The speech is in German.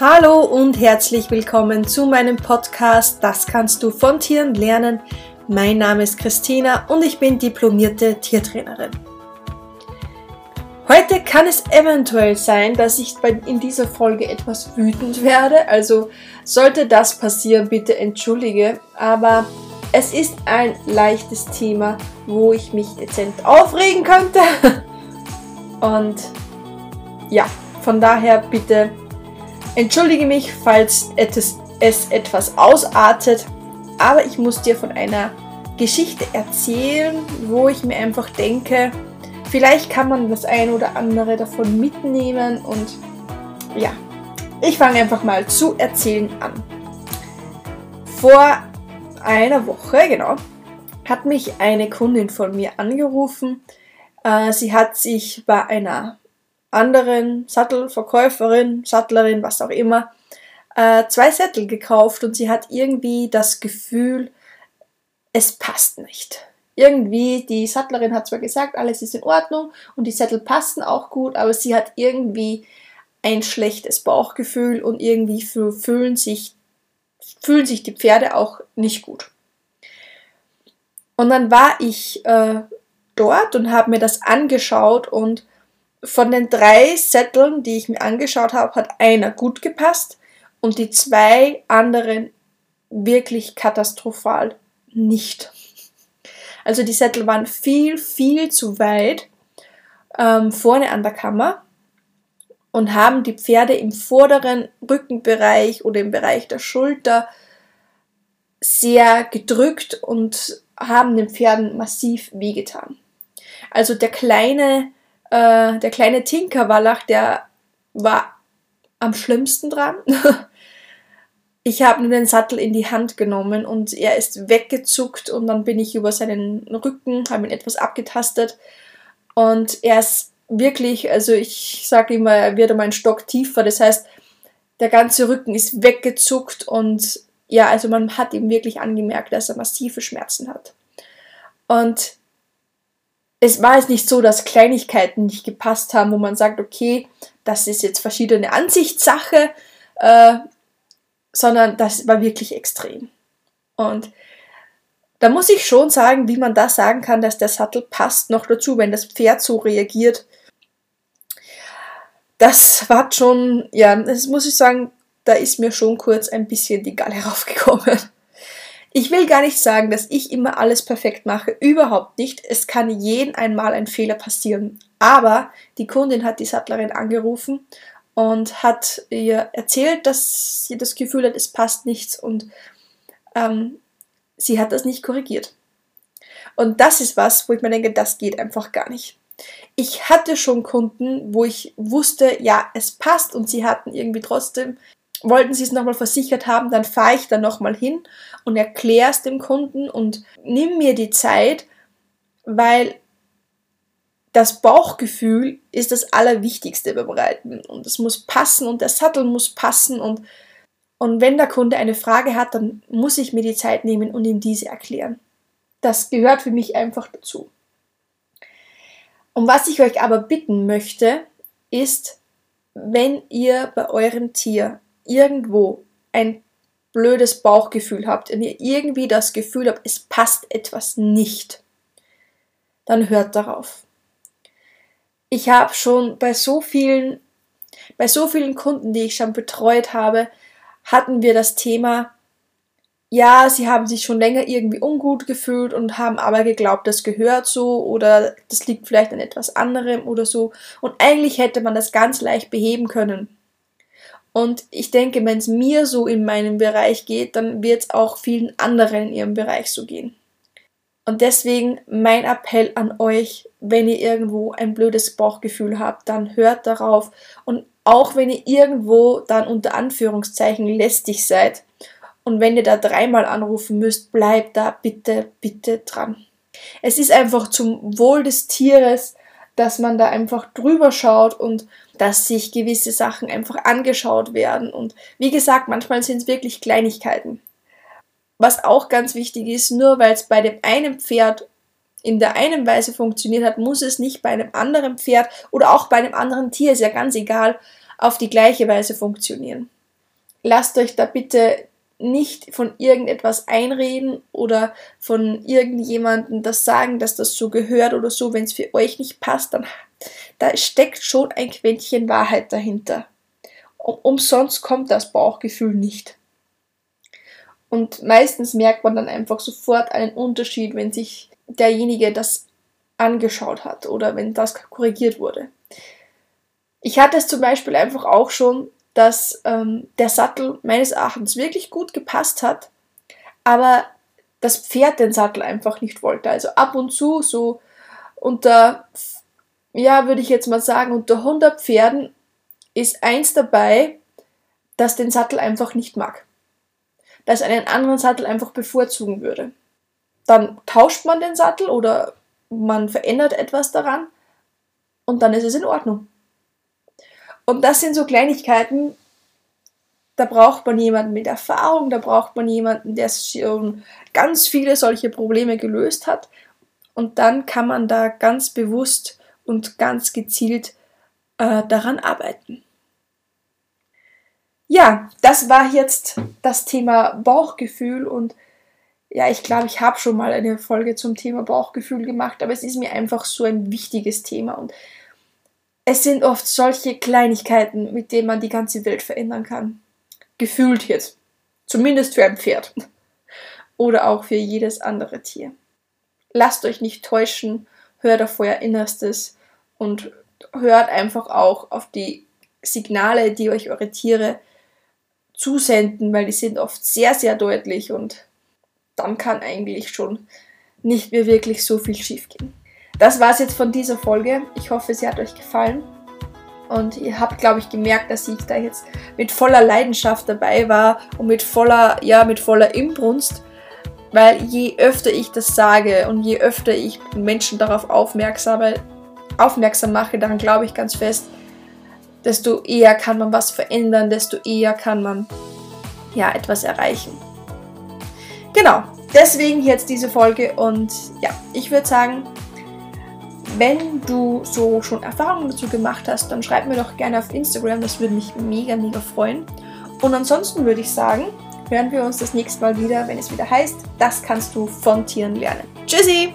Hallo und herzlich willkommen zu meinem Podcast Das kannst du von Tieren lernen. Mein Name ist Christina und ich bin diplomierte Tiertrainerin. Heute kann es eventuell sein, dass ich in dieser Folge etwas wütend werde. Also sollte das passieren, bitte entschuldige. Aber es ist ein leichtes Thema, wo ich mich dezent aufregen könnte. Und ja, von daher bitte entschuldige mich, falls es etwas ausartet. Aber ich muss dir von einer Geschichte erzählen, wo ich mir einfach denke, Vielleicht kann man das ein oder andere davon mitnehmen und ja, ich fange einfach mal zu erzählen an. Vor einer Woche, genau, hat mich eine Kundin von mir angerufen. Äh, sie hat sich bei einer anderen Sattelverkäuferin, Sattlerin, was auch immer, äh, zwei Sättel gekauft und sie hat irgendwie das Gefühl, es passt nicht irgendwie, die Sattlerin hat zwar gesagt, alles ist in Ordnung und die Sättel passen auch gut, aber sie hat irgendwie ein schlechtes Bauchgefühl und irgendwie fühlen sich, fühlen sich die Pferde auch nicht gut. Und dann war ich äh, dort und habe mir das angeschaut und von den drei Sätteln, die ich mir angeschaut habe, hat einer gut gepasst und die zwei anderen wirklich katastrophal nicht. Also die Sättel waren viel, viel zu weit ähm, vorne an der Kammer und haben die Pferde im vorderen Rückenbereich oder im Bereich der Schulter sehr gedrückt und haben den Pferden massiv wehgetan. Also der kleine, äh, der kleine Tinkerwallach, der war am schlimmsten dran. Ich habe nur den Sattel in die Hand genommen und er ist weggezuckt und dann bin ich über seinen Rücken, habe ihn etwas abgetastet und er ist wirklich, also ich sage immer, er wird um einen Stock tiefer, das heißt, der ganze Rücken ist weggezuckt und ja, also man hat ihm wirklich angemerkt, dass er massive Schmerzen hat. Und es war jetzt nicht so, dass Kleinigkeiten nicht gepasst haben, wo man sagt, okay, das ist jetzt verschiedene Ansichtssache, äh, sondern das war wirklich extrem. Und da muss ich schon sagen, wie man da sagen kann, dass der Sattel passt, noch dazu, wenn das Pferd so reagiert. Das war schon, ja, das muss ich sagen, da ist mir schon kurz ein bisschen die Galle raufgekommen. Ich will gar nicht sagen, dass ich immer alles perfekt mache, überhaupt nicht. Es kann jeden einmal ein Fehler passieren. Aber die Kundin hat die Sattlerin angerufen und hat ihr erzählt, dass sie das Gefühl hat, es passt nichts und ähm, sie hat das nicht korrigiert. Und das ist was, wo ich mir denke, das geht einfach gar nicht. Ich hatte schon Kunden, wo ich wusste, ja, es passt und sie hatten irgendwie trotzdem, wollten sie es nochmal versichert haben, dann fahre ich da nochmal hin und erkläre es dem Kunden und nimm mir die Zeit, weil das Bauchgefühl ist das Allerwichtigste beim Reiten und es muss passen und der Sattel muss passen und, und wenn der Kunde eine Frage hat, dann muss ich mir die Zeit nehmen und ihm diese erklären. Das gehört für mich einfach dazu. Und was ich euch aber bitten möchte, ist, wenn ihr bei eurem Tier irgendwo ein blödes Bauchgefühl habt, wenn ihr irgendwie das Gefühl habt, es passt etwas nicht, dann hört darauf ich habe schon bei so vielen, bei so vielen Kunden, die ich schon betreut habe, hatten wir das Thema, ja, sie haben sich schon länger irgendwie ungut gefühlt und haben aber geglaubt, das gehört so oder das liegt vielleicht an etwas anderem oder so. Und eigentlich hätte man das ganz leicht beheben können. Und ich denke, wenn es mir so in meinem Bereich geht, dann wird es auch vielen anderen in ihrem Bereich so gehen. Und deswegen mein Appell an euch, wenn ihr irgendwo ein blödes Bauchgefühl habt, dann hört darauf. Und auch wenn ihr irgendwo dann unter Anführungszeichen lästig seid und wenn ihr da dreimal anrufen müsst, bleibt da bitte, bitte dran. Es ist einfach zum Wohl des Tieres, dass man da einfach drüber schaut und dass sich gewisse Sachen einfach angeschaut werden. Und wie gesagt, manchmal sind es wirklich Kleinigkeiten. Was auch ganz wichtig ist, nur weil es bei dem einen Pferd in der einen Weise funktioniert hat, muss es nicht bei einem anderen Pferd oder auch bei einem anderen Tier, ist ja ganz egal, auf die gleiche Weise funktionieren. lasst euch da bitte nicht von irgendetwas einreden oder von irgendjemandem das sagen, dass das so gehört oder so. Wenn es für euch nicht passt, dann da steckt schon ein Quäntchen Wahrheit dahinter. umsonst kommt das Bauchgefühl nicht. Und meistens merkt man dann einfach sofort einen Unterschied, wenn sich derjenige das angeschaut hat oder wenn das korrigiert wurde. Ich hatte es zum Beispiel einfach auch schon, dass ähm, der Sattel meines Erachtens wirklich gut gepasst hat, aber das Pferd den Sattel einfach nicht wollte. Also ab und zu so unter, ja, würde ich jetzt mal sagen, unter 100 Pferden ist eins dabei, das den Sattel einfach nicht mag. Das einen anderen Sattel einfach bevorzugen würde. Dann tauscht man den Sattel oder man verändert etwas daran und dann ist es in Ordnung. Und das sind so Kleinigkeiten, da braucht man jemanden mit Erfahrung, da braucht man jemanden, der schon ganz viele solche Probleme gelöst hat. Und dann kann man da ganz bewusst und ganz gezielt äh, daran arbeiten. Ja, das war jetzt das Thema Bauchgefühl und ja, ich glaube, ich habe schon mal eine Folge zum Thema Bauchgefühl gemacht, aber es ist mir einfach so ein wichtiges Thema und es sind oft solche Kleinigkeiten, mit denen man die ganze Welt verändern kann. Gefühlt jetzt. Zumindest für ein Pferd. Oder auch für jedes andere Tier. Lasst euch nicht täuschen, hört auf euer Innerstes und hört einfach auch auf die Signale, die euch eure Tiere zusenden, weil die sind oft sehr, sehr deutlich und dann kann eigentlich schon nicht mehr wirklich so viel schief gehen. Das war es jetzt von dieser Folge. Ich hoffe, sie hat euch gefallen. Und ihr habt, glaube ich, gemerkt, dass ich da jetzt mit voller Leidenschaft dabei war und mit voller, ja, mit voller Imbrunst. Weil je öfter ich das sage und je öfter ich Menschen darauf aufmerksam, aufmerksam mache, daran glaube ich ganz fest, desto eher kann man was verändern, desto eher kann man ja etwas erreichen. Genau, deswegen jetzt diese Folge und ja, ich würde sagen, wenn du so schon Erfahrungen dazu gemacht hast, dann schreib mir doch gerne auf Instagram, das würde mich mega, mega freuen. Und ansonsten würde ich sagen, hören wir uns das nächste Mal wieder, wenn es wieder heißt, das kannst du von Tieren lernen. Tschüssi!